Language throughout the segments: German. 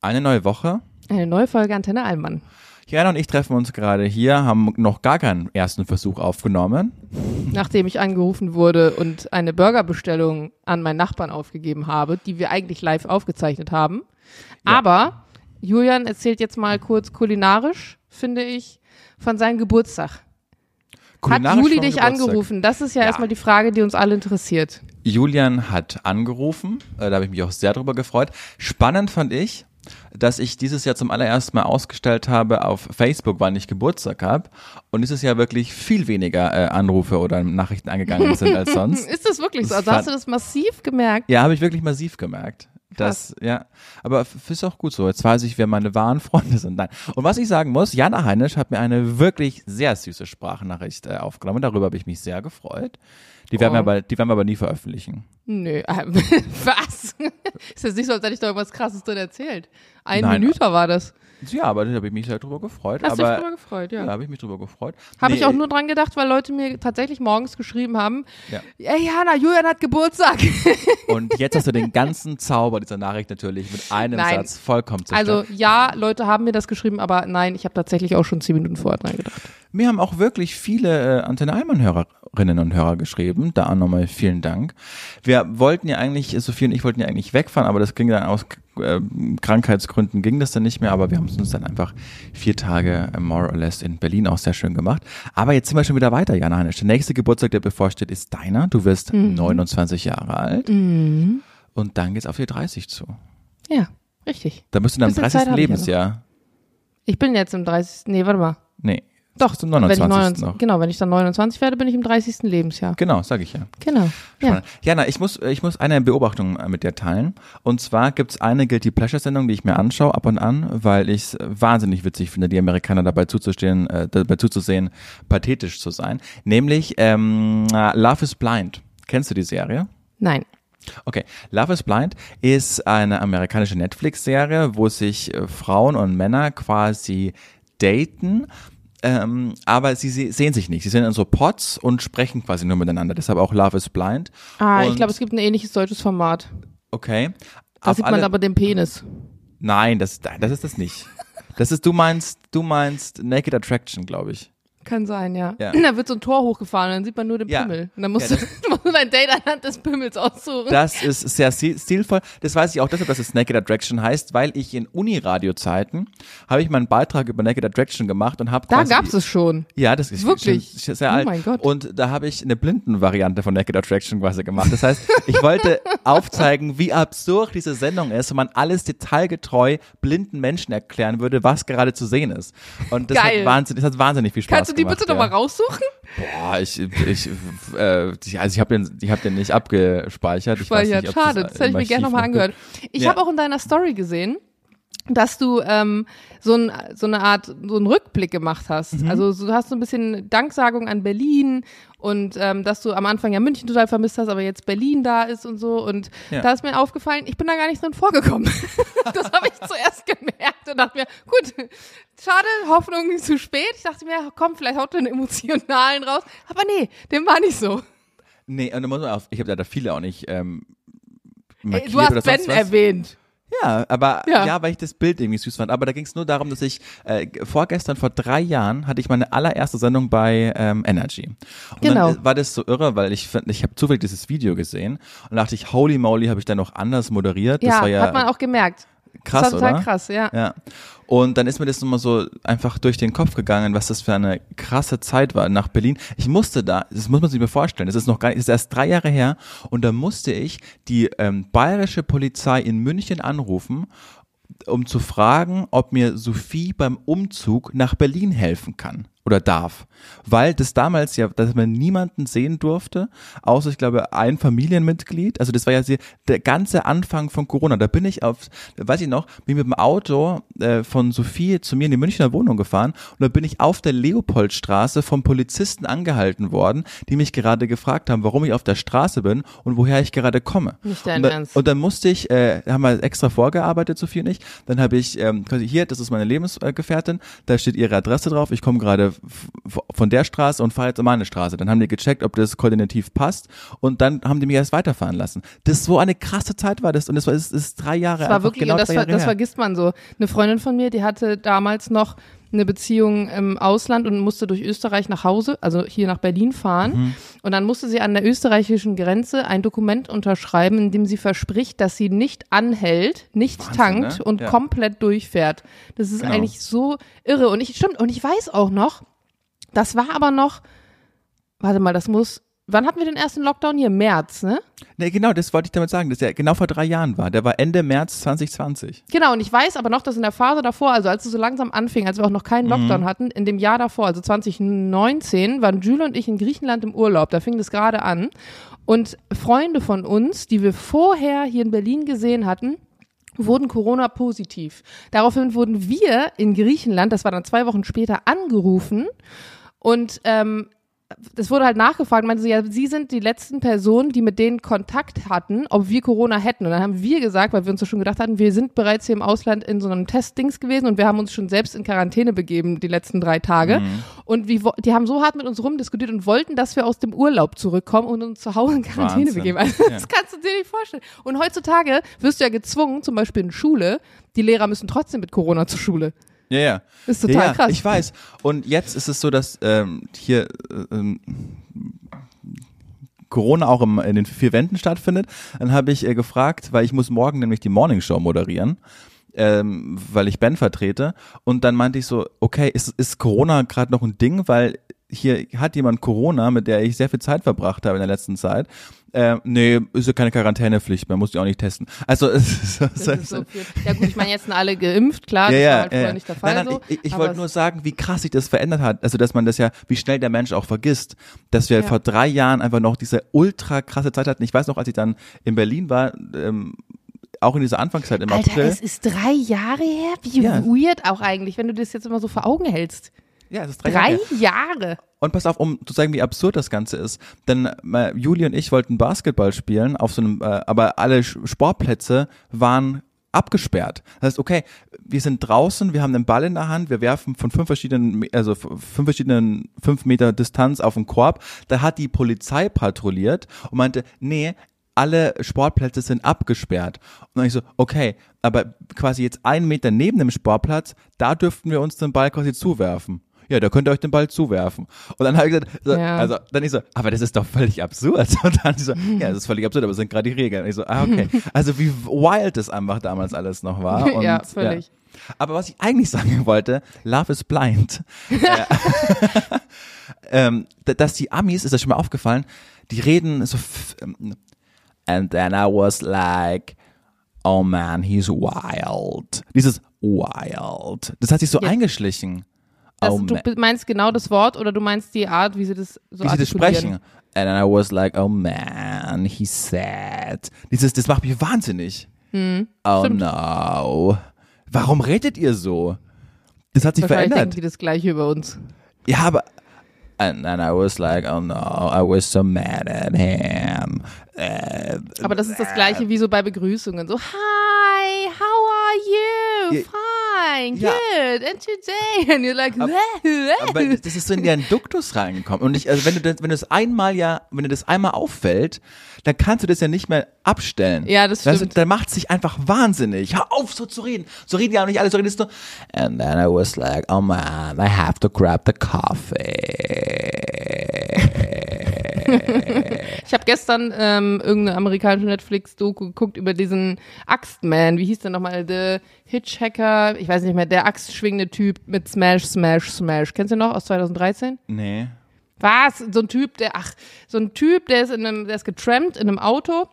Eine neue Woche. Eine neue Folge Antenne Allmann. Jana und ich treffen uns gerade hier, haben noch gar keinen ersten Versuch aufgenommen. Nachdem ich angerufen wurde und eine Burgerbestellung an meinen Nachbarn aufgegeben habe, die wir eigentlich live aufgezeichnet haben. Ja. Aber Julian erzählt jetzt mal kurz kulinarisch, finde ich, von seinem Geburtstag. Hat Kulinarisch Juli vom dich Geburtstag. angerufen? Das ist ja, Ja. erstmal die Frage, die uns alle interessiert. Julian hat angerufen, äh, da habe ich mich auch sehr drüber gefreut. Spannend fand ich, dass ich dieses Jahr zum allerersten Mal ausgestellt habe auf Facebook, wann ich Geburtstag habe. Und dieses Jahr wirklich viel weniger äh, Anrufe oder Nachrichten eingegangen sind als sonst. Ist das wirklich so? Also hast du das massiv gemerkt? Ja, habe ich wirklich massiv gemerkt. Das, ja, aber ist auch gut so. Jetzt weiß ich, wer meine wahren Freunde sind. Nein. Und was ich sagen muss, Jana Heinisch hat mir eine wirklich sehr süße Sprachnachricht äh, aufgenommen. Darüber habe ich mich sehr gefreut. Die werden, Oh. wir aber, die werden wir aber nie veröffentlichen. Nö. äh, Was? Ist jetzt nicht so, als hätte ich da irgendwas krasses drin erzählt. Ein Nein. Minute war das. Ja, aber da habe ich mich sehr drüber gefreut. Hast du dich aber, drüber gefreut, ja. Ja, habe ich mich drüber gefreut. Habe Nee, ich auch nur dran gedacht, weil Leute mir tatsächlich morgens geschrieben haben, Ja. ey Jana, Julian hat Geburtstag. Und jetzt hast du den ganzen Zauber dieser Nachricht natürlich mit einem Nein. Satz vollkommen zerstört. Also ja, Leute haben mir das geschrieben, aber nein, ich habe tatsächlich auch schon zehn Minuten vorher dran gedacht. Mir haben auch wirklich viele äh, Antenne Allmann-Hörerinnen und Hörer geschrieben. Da auch nochmal vielen Dank. Wir wollten ja eigentlich, Sophie und ich wollten ja eigentlich wegfahren, aber das ging dann aus äh, Krankheitsgründen ging das dann nicht mehr, aber wir haben es uns dann einfach vier Tage äh, more or less in Berlin auch sehr schön gemacht. Aber jetzt sind wir schon wieder weiter, Jana Heinisch. Der nächste Geburtstag, der bevorsteht, ist deiner. Du wirst 29 Jahre alt. Und dann geht's auf die 30 zu. Ja, richtig. Da bist du deinem Bisschen 30. Zeit hab ich. Lebensjahr. Ich bin jetzt im 30. Nee, warte mal. Nee. Doch, zum wenn ich 29. 29, noch. genau, wenn ich dann 29 werde, bin ich im 30. Lebensjahr. Genau, sag ich ja. Genau. Ja. Jana, ich muss, ich muss eine Beobachtung äh, mit dir teilen. Und zwar gibt's eine Guilty Pleasure Sendung, die ich mir anschaue ab und an, weil ich es wahnsinnig witzig finde, die Amerikaner dabei zuzustehen, äh, dabei zuzusehen, pathetisch zu sein. Nämlich ähm, Love is Blind. Kennst du die Serie? Nein. Okay, Love is Blind ist eine amerikanische Netflix-Serie, wo sich äh, Frauen und Männer quasi daten, ähm, aber sie se sehen sich nicht. Sie sind in so Pots und sprechen quasi nur miteinander. Deshalb auch Love is Blind. Ah, ich Und- glaube, es gibt ein ähnliches deutsches Format. Okay. Da Auf sieht man aber den Penis. Nein, das, das ist das nicht. Das ist, du meinst, du meinst Naked Attraction, glaube ich. Kann sein, ja. Ja. Da wird so ein Tor hochgefahren und dann sieht man nur den Ja. Pimmel. Und dann musst, Ja, du, musst du dein Date anhand des Pimmels aussuchen. Das ist sehr stil- stilvoll. Das weiß ich auch deshalb, dass es Naked Attraction heißt, weil ich in Uni-Radio-Zeiten habe ich meinen Beitrag über Naked Attraction gemacht und habe da quasi gab's es schon. Ja, das ist Wirklich? schon sehr Oh alt. mein Gott. Und da habe ich eine Blindenvariante von Naked Attraction quasi gemacht. Das heißt, ich wollte aufzeigen, wie absurd diese Sendung ist, wenn man alles detailgetreu blinden Menschen erklären würde, was gerade zu sehen ist. Und das Geil. hat wahnsinnig, das hat wahnsinnig viel Spaß Kannst du die gemacht. bitte ja. nochmal raussuchen? Boah, ich, ich, äh, also ich habe den, ich habe den nicht abgespeichert. Speichert. nicht, Schade, das hätte ich mir gerne nochmal noch angehört. Ich Ja. habe auch in deiner Story gesehen, dass du ähm, so, ein, so eine Art, so einen Rückblick gemacht hast. Mhm. Also so- du hast so ein bisschen Danksagung an Berlin und ähm, dass du am Anfang ja München total vermisst hast, aber jetzt Berlin da ist und so. Und Ja. da ist mir aufgefallen, ich bin da gar nicht drin vorgekommen. das habe ich zuerst gemerkt und dachte mir, gut, schade, Hoffnung zu spät. Ich dachte mir, komm, vielleicht haut er einen emotionalen raus. Aber nee, dem war nicht so. Nee, und da muss man auf, ich habe da viele auch nicht ähm, markiert du hast Ben erwähnt. Ja, aber Ja. ja. weil ich das Bild irgendwie süß fand. Aber da ging es nur darum, dass ich äh, vorgestern vor drei Jahren hatte ich meine allererste Sendung bei ähm, Energy. Und Genau. dann war das so irre, weil ich ich habe zufällig dieses Video gesehen und dachte ich, holy moly, habe ich dann noch anders moderiert. Das Ja, war ja hat man auch gemerkt. Krass, das war total oder? krass, ja. Ja. Und dann ist mir das nochmal so einfach durch den Kopf gegangen, was das für eine krasse Zeit war nach Berlin. Ich musste da, das muss man sich mir vorstellen, das ist noch gar nicht, das ist erst drei Jahre her und da musste ich die ähm, bayerische Polizei in München anrufen, um zu fragen, ob mir Sophie beim Umzug nach Berlin helfen kann oder darf. Weil das damals ja, dass man niemanden sehen durfte, außer ich glaube ein Familienmitglied. Also das war ja der ganze Anfang von Corona. Da bin ich auf, weiß ich noch, bin mit dem Auto äh, von Sophie zu mir in die Münchner Wohnung gefahren und da bin ich auf der Leopoldstraße vom Polizisten angehalten worden, die mich gerade gefragt haben, warum ich auf der Straße bin und woher ich gerade komme. Nicht dein und, da, Ernst. und dann musste ich, äh, haben wir extra vorgearbeitet, Sophie und ich. Dann habe ich ähm, hier, das ist meine Lebensgefährtin, da steht ihre Adresse drauf. Ich komme gerade von der Straße und fahre jetzt um meine Straße. Dann haben die gecheckt, ob das koordinativ passt und dann haben die mich erst weiterfahren lassen. Das so eine krasse Zeit war das und das war das ist drei Jahre Das war wirklich, genau das, ver das vergisst man so. Eine Freundin von mir, die hatte damals noch eine Beziehung im Ausland und musste durch Österreich nach Hause, also hier nach Berlin fahren. Mhm. Und dann musste sie an der österreichischen Grenze ein Dokument unterschreiben, in dem sie verspricht, dass sie nicht anhält, nicht Wahnsinn, tankt ne? und Ja. komplett durchfährt. Das ist Genau. eigentlich so irre. Und ich, stimmt, und ich weiß auch noch, das war aber noch, warte mal, das muss, wann hatten wir den ersten Lockdown hier? März, ne? Nee, genau, das wollte ich damit sagen, dass der genau vor drei Jahren war. Der war Ende März 2020. Genau, und ich weiß aber noch, dass in der Phase davor, also als es so langsam anfing, als wir auch noch keinen Lockdown hatten, in dem Jahr davor, also 2019, waren Jules und ich in Griechenland im Urlaub. Da fing das gerade an. Und Freunde von uns, die wir vorher hier in Berlin gesehen hatten, wurden Corona-positiv. Daraufhin wurden wir in Griechenland, das war dann zwei Wochen später, angerufen und ähm, das wurde halt nachgefragt, meinte sie, ja, sie sind die letzten Personen, die mit denen Kontakt hatten, ob wir Corona hätten. Und dann haben wir gesagt, weil wir uns so schon gedacht hatten, wir sind bereits hier im Ausland in so einem Testdings gewesen und wir haben uns schon selbst in Quarantäne begeben die letzten drei Tage. Und wie, wo- die haben so hart mit uns rumdiskutiert und wollten, dass wir aus dem Urlaub zurückkommen und uns zu Hause in Quarantäne Wahnsinn. begeben. Also, Ja. Das kannst du dir nicht vorstellen. Und heutzutage wirst du ja gezwungen, zum Beispiel in Schule, die Lehrer müssen trotzdem mit Corona zur Schule. Ja, ja. Ist total ja, ja, krass. Ich weiß. Und jetzt ist es so, dass ähm, hier äh, ähm, Corona auch im, in den vier Wänden stattfindet. Dann habe ich äh, gefragt, weil ich muss morgen nämlich die Morning Show moderieren. Ähm, weil ich Ben vertrete. Und dann meinte ich so, okay, ist, ist Corona gerade noch ein Ding? Weil hier hat jemand Corona, mit der ich sehr viel Zeit verbracht habe in der letzten Zeit. Äh, nee, ist ja keine Quarantänepflicht, man muss die auch nicht testen. Also es ist, Das ist so viel. Ja gut, ich meine, jetzt sind alle geimpft, klar, das ja, war ja, halt früher ja. nicht der Fall nein, nein, so. Ich, ich wollte nur sagen, wie krass sich das verändert hat. Also, dass man das ja, wie schnell der Mensch auch vergisst, dass wir Ja. vor drei Jahren einfach noch diese ultra krasse Zeit hatten. Ich weiß noch, als ich dann in Berlin war, ähm, auch in dieser Anfangszeit im Alter, April. es ist drei Jahre her? Wie Ja. weird auch eigentlich, wenn du das jetzt immer so vor Augen hältst. Ja, es ist drei, Drei Jahre. Jahre. Und pass auf, um zu zeigen, wie absurd das Ganze ist. Denn äh, Juli und ich wollten Basketball spielen auf so einem, äh, aber alle Sportplätze waren abgesperrt. Das heißt, okay, wir sind draußen, wir haben den Ball in der Hand, wir werfen von fünf verschiedenen, also fünf verschiedenen fünf Meter Distanz auf den Korb. Da hat die Polizei patrouilliert und meinte, nee, alle Sportplätze sind abgesperrt. Und dann ich so, okay, aber quasi jetzt einen Meter neben dem Sportplatz, da dürften wir uns den Ball quasi zuwerfen. Ja, da könnt ihr euch den Ball zuwerfen. Und dann habe ich gesagt, so, Ja. also dann ich so, aber das ist doch völlig absurd. Und dann so, ja, das ist völlig absurd, aber das sind gerade die Regeln. Und ich so, ah, okay. Also wie wild das einfach damals alles noch war. Und, Ja, völlig. Aber was ich eigentlich sagen wollte, Love is Blind. Äh, ähm, dass die Amis, ist das schon mal aufgefallen, die reden so, ähm, and then I was like, oh man, he's wild. Dieses wild. Das hat sich so Ja. eingeschlichen. Das, oh du meinst genau das Wort oder du meinst die Art, wie sie das so wie sie das sprechen. And then I was like, oh man, he's sad. Dieses, das macht mich wahnsinnig. oh Hm, stimmt. no. Warum redet ihr so? Das hat sich verändert. denken die das gleiche über uns. Ja, aber and then I was like, oh no, I was so mad at him. Äh, Aber das ist das gleiche wie so bei Begrüßungen. So, hi, how are you? Ja. Fine, Ja. good, and today? And you're like, aber das ist so in den Duktus reingekommen. Und ich, also wenn du das, wenn du das einmal ja, wenn dir das einmal auffällt, dann kannst du das ja nicht mehr abstellen. Ja, das stimmt. dann macht sich einfach wahnsinnig. Hör auf, so zu reden. So reden ja auch nicht alle, so redest du. And then I was like, oh man, I have to grab the coffee. Ich habe gestern ähm, irgendeine amerikanische Netflix-Doku geguckt über diesen Axtman. Wie hieß der nochmal? The Hitchhacker, ich weiß nicht mehr, der axtschwingende Typ mit Smash, Smash, Smash. Kennst du noch aus 2013? nee. Was? So ein Typ, der, ach, so ein Typ, der ist in einem, der ist getrampt in einem Auto.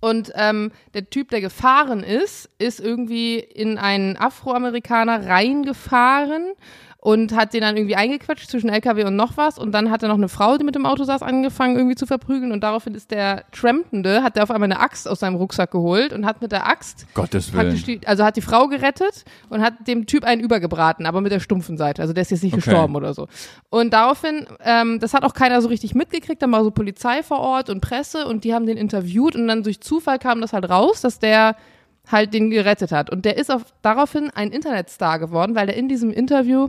Und ähm, der Typ, der gefahren ist, ist irgendwie in einen Afroamerikaner reingefahren und hat den dann irgendwie eingequetscht zwischen LKW und noch was. Und dann hat er noch eine Frau, die mit dem Auto saß, angefangen irgendwie zu verprügeln. Und daraufhin ist der Trampende, hat der auf einmal eine Axt aus seinem Rucksack geholt und hat mit der Axt Gottes Willen. die, also hat die Frau gerettet und hat dem Typ einen übergebraten, aber mit der stumpfen Seite. Also der ist jetzt nicht Okay. gestorben oder so. Und daraufhin, ähm, das hat auch keiner so richtig mitgekriegt, dann war so Polizei vor Ort und Presse und die haben den interviewt und dann durch Zufall kam das halt raus, dass der halt den gerettet hat. Und der ist auf, daraufhin ein Internetstar geworden, weil er in diesem Interview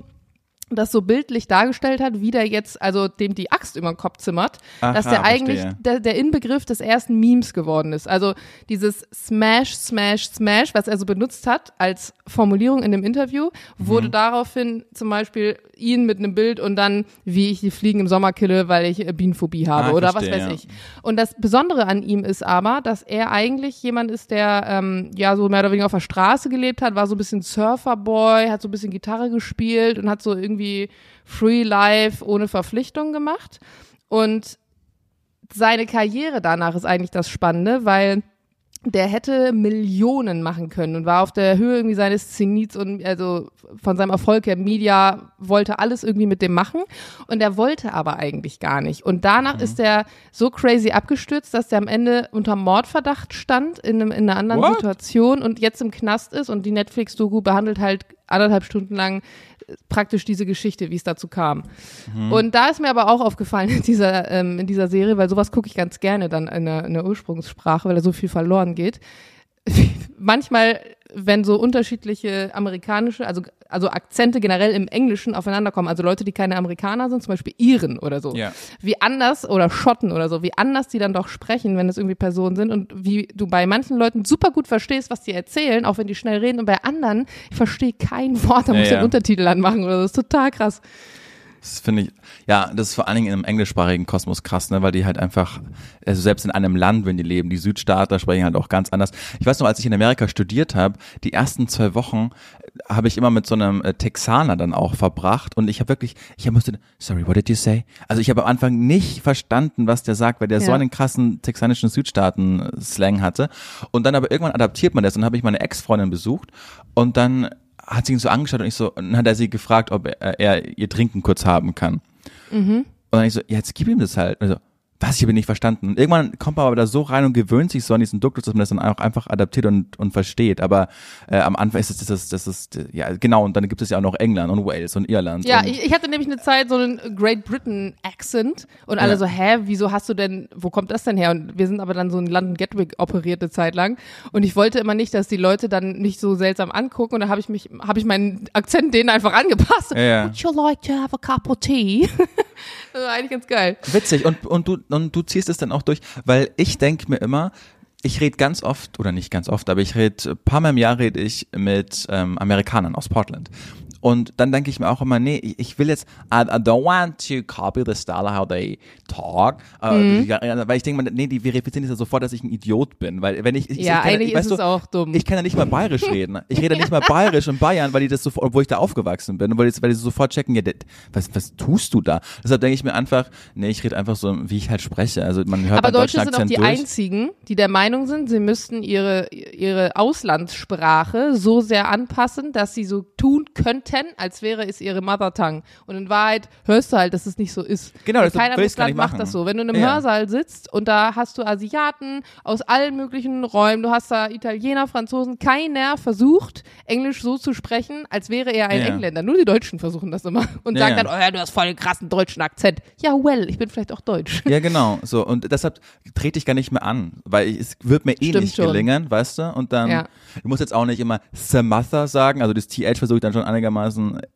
das so bildlich dargestellt hat, wie der jetzt, also dem die Axt über den Kopf zimmert, Aha, dass der eigentlich der, der Inbegriff des ersten Memes geworden ist. Also dieses Smash, Smash, Smash, was er so benutzt hat als Formulierung in dem Interview, Mhm. wurde daraufhin zum Beispiel ihn mit einem Bild und dann, wie ich die Fliegen im Sommer kille, weil ich äh, Bienenphobie habe Ah, oder verstehe, was weiß ja. ich. Und das Besondere an ihm ist aber, dass er eigentlich jemand ist, der ähm, ja so mehr oder weniger auf der Straße gelebt hat, war so ein bisschen Surferboy, hat so ein bisschen Gitarre gespielt und hat so irgendwie Free Life ohne Verpflichtung gemacht. Und seine Karriere danach ist eigentlich das Spannende, weil der hätte Millionen machen können und war auf der Höhe irgendwie seines Zenits und also von seinem Erfolg her. Media wollte alles irgendwie mit dem machen und er wollte aber eigentlich gar nicht. Und danach ist er so crazy abgestürzt, dass der am Ende unter Mordverdacht stand in, einem, in einer anderen What? Situation und jetzt im Knast ist und die Netflix-Doku behandelt halt anderthalb Stunden lang praktisch diese Geschichte, wie es dazu kam. Und da ist mir aber auch aufgefallen in dieser, ähm, in dieser Serie, weil sowas gucke ich ganz gerne dann in der, in der Ursprungssprache, weil da so viel verloren geht. Manchmal, wenn so unterschiedliche amerikanische, also, also Akzente generell im Englischen aufeinander kommen, also Leute, die keine Amerikaner sind, zum Beispiel Iren oder so, Ja. wie anders oder Schotten oder so, wie anders die dann doch sprechen, wenn es irgendwie Personen sind und wie du bei manchen Leuten super gut verstehst, was die erzählen, auch wenn die schnell reden und bei anderen, ich verstehe kein Wort, da Ja, muss ich ja. den Untertitel anmachen oder so, das ist total krass. Das finde ich, ja, das ist vor allen Dingen im englischsprachigen Kosmos krass, ne, weil die halt einfach, also selbst in einem Land, wenn die leben, die Südstaater sprechen halt auch ganz anders. Ich weiß noch, als ich in Amerika studiert habe, die ersten zwei Wochen äh, habe ich immer mit so einem äh, Texaner dann auch verbracht und ich habe wirklich, ich musste, sorry, what did you say? Also ich habe am Anfang nicht verstanden, was der sagt, weil der so Ja. einen krassen texanischen Südstaaten-Slang hatte und dann aber irgendwann adaptiert man das und dann habe ich meine Ex-Freundin besucht und dann hat sie ihn so angeschaut und ich so, und dann hat er sie gefragt, ob er, er ihr Trinken kurz haben kann. Und dann ich so, ja, jetzt gib ihm das halt. Also, was, ich habe ihn nicht verstanden. Und irgendwann kommt man aber da so rein und gewöhnt sich so an diesen Duktus, dass man das dann auch einfach adaptiert und, und versteht. Aber äh, am Anfang ist es das, das, das ist, ja, genau, und dann gibt es ja auch noch England und Wales und Irland. Ja, und, ich, ich hatte nämlich eine Zeit so einen Great Britain Accent und alle Ja. so, hä, wieso hast du denn, wo kommt das denn her? Und wir sind aber dann so in London Gatwick operierte Zeit lang und ich wollte immer nicht, dass die Leute dann mich so seltsam angucken und da habe ich mich, habe ich meinen Akzent denen einfach angepasst. Ja, ja. Would you like to have a cup of tea? das war eigentlich ganz geil. Witzig. Und, und, du, und du ziehst es dann auch durch, weil ich denke mir immer, ich rede ganz oft, oder nicht ganz oft, aber ich rede, ein paar Mal im Jahr rede ich mit ähm, Amerikanern aus Portland. Und dann denke ich mir auch immer, nee, ich will jetzt, I, I don't want to copy the style how they talk. Äh, ja, ja, weil ich denke mir, nee, die verifizieren das ja sofort, dass ich ein Idiot bin. Weil wenn ich, ich Ja, ich kann, eigentlich ich, weißt ist du, auch dumm. ich kann ja nicht mal bayerisch reden. Ich rede nicht mal bayerisch in Bayern, weil die das sofort, obwohl ich da aufgewachsen bin, weil die, weil die sofort checken, ja, was, was tust du da? Deshalb denke ich mir einfach, nee, ich rede einfach so, wie ich halt spreche. Also man hört Aber Deutsche sind auch die durch. einzigen, die der Meinung sind, sie müssten ihre, ihre Auslandssprache so sehr anpassen, dass sie so tun könnten, als wäre es ihre Mother Tongue. Und in Wahrheit hörst du halt, dass es nicht so ist. Genau, Weil deshalb kein will anderes ich's gar Land nicht macht das so. Wenn du in einem Ja. Hörsaal sitzt und da hast du Asiaten aus allen möglichen Räumen, du hast da Italiener, Franzosen, keiner versucht, Englisch so zu sprechen, als wäre er ein Ja. Engländer. Nur die Deutschen versuchen das immer und sagen dann, oh ja, du hast voll den krassen deutschen Akzent. Ja, well, ich bin vielleicht auch deutsch. Ja, genau. So und deshalb trete ich gar nicht mehr an, weil ich, es wird mir eh Stimmt nicht schon. gelingen, weißt du? Und dann, Ja. du musst jetzt auch nicht immer Samantha sagen, also das TH versuche ich dann schon einigermaßen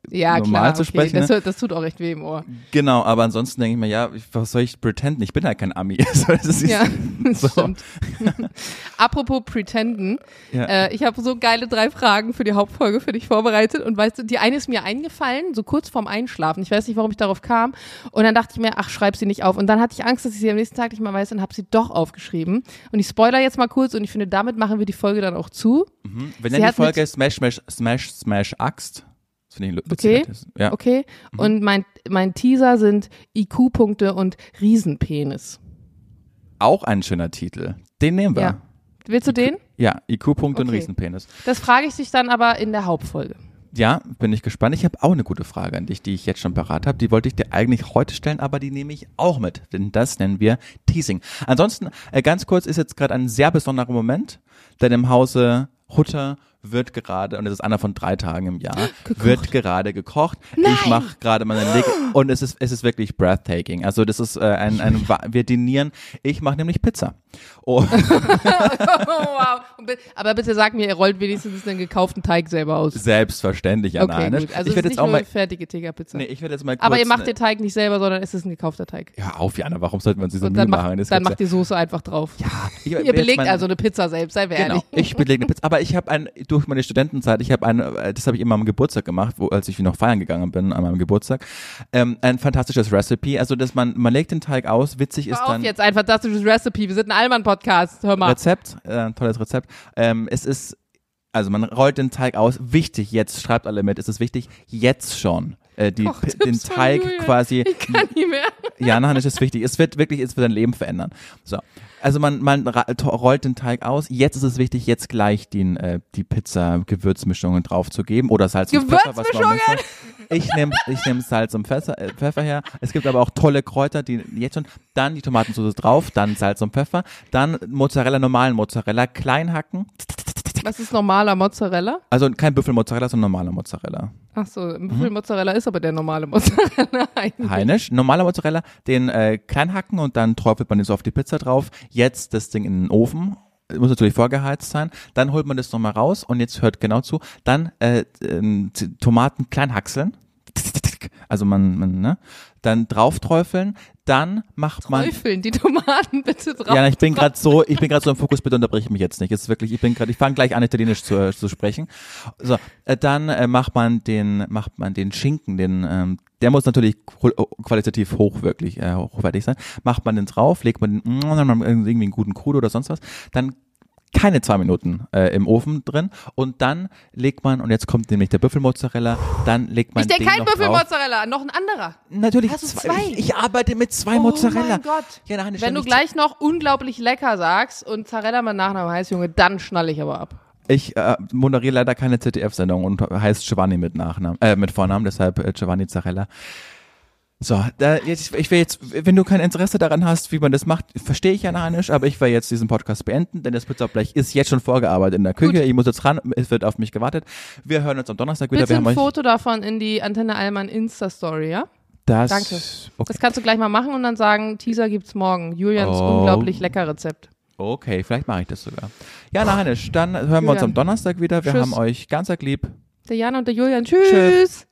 Ja, normal klar, zu okay. sprechen. Das, ne? das tut auch echt weh im Ohr. Genau, aber ansonsten denke ich mir, ja, was soll ich pretenden? Ich bin halt kein Ami. So, ist- Ja, So. stimmt. Apropos Pretenden, Ja. äh, ich habe so geile drei Fragen für die Hauptfolge für dich vorbereitet und weißt du, die eine ist mir eingefallen, so kurz vorm Einschlafen. Ich weiß nicht, warum ich darauf kam und dann dachte ich mir, ach, schreib sie nicht auf und dann hatte ich Angst, dass ich sie am nächsten Tag nicht mehr weiß und habe sie doch aufgeschrieben und ich spoiler jetzt mal kurz und ich finde, damit machen wir die Folge dann auch zu. Mhm. Sie nennen die Folge Smash, Smash, Smash, Smash Axt. Das finde ich Okay. Ja. Okay? Mhm. Und mein, mein Teaser sind IQ-Punkte und Riesenpenis. Auch ein schöner Titel. Den nehmen wir. Ja. Willst du den? Ja, IQ-Punkt und Okay. Riesenpenis. Das frage ich dich dann aber in der Hauptfolge. Ja, bin ich gespannt. Ich habe auch eine gute Frage an dich, die ich jetzt schon parat habe. Die wollte ich dir eigentlich heute stellen, aber die nehme ich auch mit, denn das nennen wir Teasing. Ansonsten, äh, ganz kurz, ist jetzt gerade ein sehr besonderer Moment, denn im Hause Hutter wird gerade, und es ist einer von drei Tagen im Jahr, wird gerade gekocht. Ich mache gerade meine Leg und es ist, es ist wirklich breathtaking. Also das ist äh, ein, ein, wir dinieren, ich mache nämlich Pizza. Oh, wow. Aber bitte sag mir, ihr rollt wenigstens den gekauften Teig selber aus. selbstverständlich, Anna Okay, gut. Also ich es werde ist jetzt nicht auch nur mal, fertige Tigerpizza. nee, ich werde jetzt mal kurz, Aber ihr macht ne- den Teig nicht selber, sondern es ist ein gekaufter Teig. ja, auf, Jana, warum sollte man sich so Und Mühe machen? Das dann macht die Soße einfach drauf. ja, ich, Ihr belegt also eine Pizza selbst, sei Genau, ehrlich. ich belege eine Pizza. Aber ich habe ein, durch meine Studentenzeit, ich habe eine, äh, das habe ich immer am Geburtstag gemacht, wo, als ich noch feiern gegangen bin an meinem Geburtstag, ähm, ein fantastisches Recipe. Also, dass man, man legt den Teig aus, witzig ist Hör auf dann jetzt, ein fantastisches Recipe. Wir sind ein Allmann-Podcast. Hör mal. Rezept, äh, ein tolles Rezept. Ähm, es ist, also man rollt den Teig aus. Wichtig, jetzt schreibt alle mit, es ist wichtig, jetzt schon. Äh, die, den Teig quasi Ich kann nicht mehr. Ja, nein, das ist wichtig. Es wird wirklich, es wird dein Leben verändern. So. Also man, man rollt den Teig aus. Jetzt ist es wichtig, jetzt gleich den, äh, die Pizza-Gewürzmischungen draufzugeben oder Salz und Pfeffer. was man möchte. Ich nehme ich nehm Salz und Pfeffer, äh, Pfeffer her. Es gibt aber auch tolle Kräuter, die jetzt schon, dann die Tomatensauce drauf, dann Salz und Pfeffer, dann Mozzarella, normalen Mozzarella, klein hacken. Was ist normaler Mozzarella? Also kein Büffelmozzarella, sondern normaler Mozzarella. Ach so, Mhm. Büffelmozzarella ist aber der normale Mozzarella eigentlich. Heinisch, normaler Mozzarella, den äh, klein hacken und dann träufelt man den so auf die Pizza drauf. Jetzt das Ding in den Ofen. Muss natürlich vorgeheizt sein. Dann holt man das nochmal raus und jetzt hört genau zu. Dann äh, Z- Tomaten klein hackseln. Also man, man ne? Dann drauf träufeln. Dann macht man. Träufeln die Tomaten bitte drauf. Ja, ich bin gerade so, ich bin gerade so im Fokus, bitte unterbrich mich jetzt nicht. Es ist wirklich, ich bin gerade, ich fange gleich an, Italienisch zu, äh, zu sprechen. So, äh, dann äh, macht man den, macht man den Schinken, den, ähm, der muss natürlich qual- qualitativ hoch wirklich äh, hochwertig sein. Macht man den drauf, legt man den, irgendwie einen guten Krudo oder sonst was. Dann keine zwei Minuten äh, im Ofen drin und dann legt man, und jetzt kommt nämlich der Büffelmozzarella, dann legt man ich denke den kein. Büffelmozzarella, noch ein anderer. Natürlich Hast du zwei. zwei? Ich, ich arbeite mit zwei Oh Mozzarella. mein Gott. Ja, Wenn du gleich noch unglaublich lecker sagst und Zarella mein Nachname heißt, Junge, dann schnall ich aber ab. Ich äh, moderiere leider keine ZDF-Sendung und heißt Giovanni mit Nachnamen, äh, mit Vornamen, deshalb äh, Giovanni Zarella. So, da, jetzt, ich will jetzt, wenn du kein Interesse daran hast, wie man das macht, verstehe ich ja nicht, aber ich will jetzt diesen Podcast beenden, denn das Pizzablech ist jetzt schon vorgearbeitet in der Küche. Gut. Ich muss jetzt ran, es wird auf mich gewartet. Wir hören uns am Donnerstag wieder. Bitte Wir ein haben euch Foto davon in die Antenne Allmann Insta-Story, ja? das. Danke. Okay. Das kannst du gleich mal machen und dann sagen, Teaser gibt's morgen. Julians Oh. unglaublich lecker Rezept. okay, vielleicht mache ich das sogar. Ja, na Heinisch, dann hören wir uns Julian. am Donnerstag wieder. Wir Tschüss. haben euch ganz lieb. Der Jan und der Julian, tschüss. Tschüss.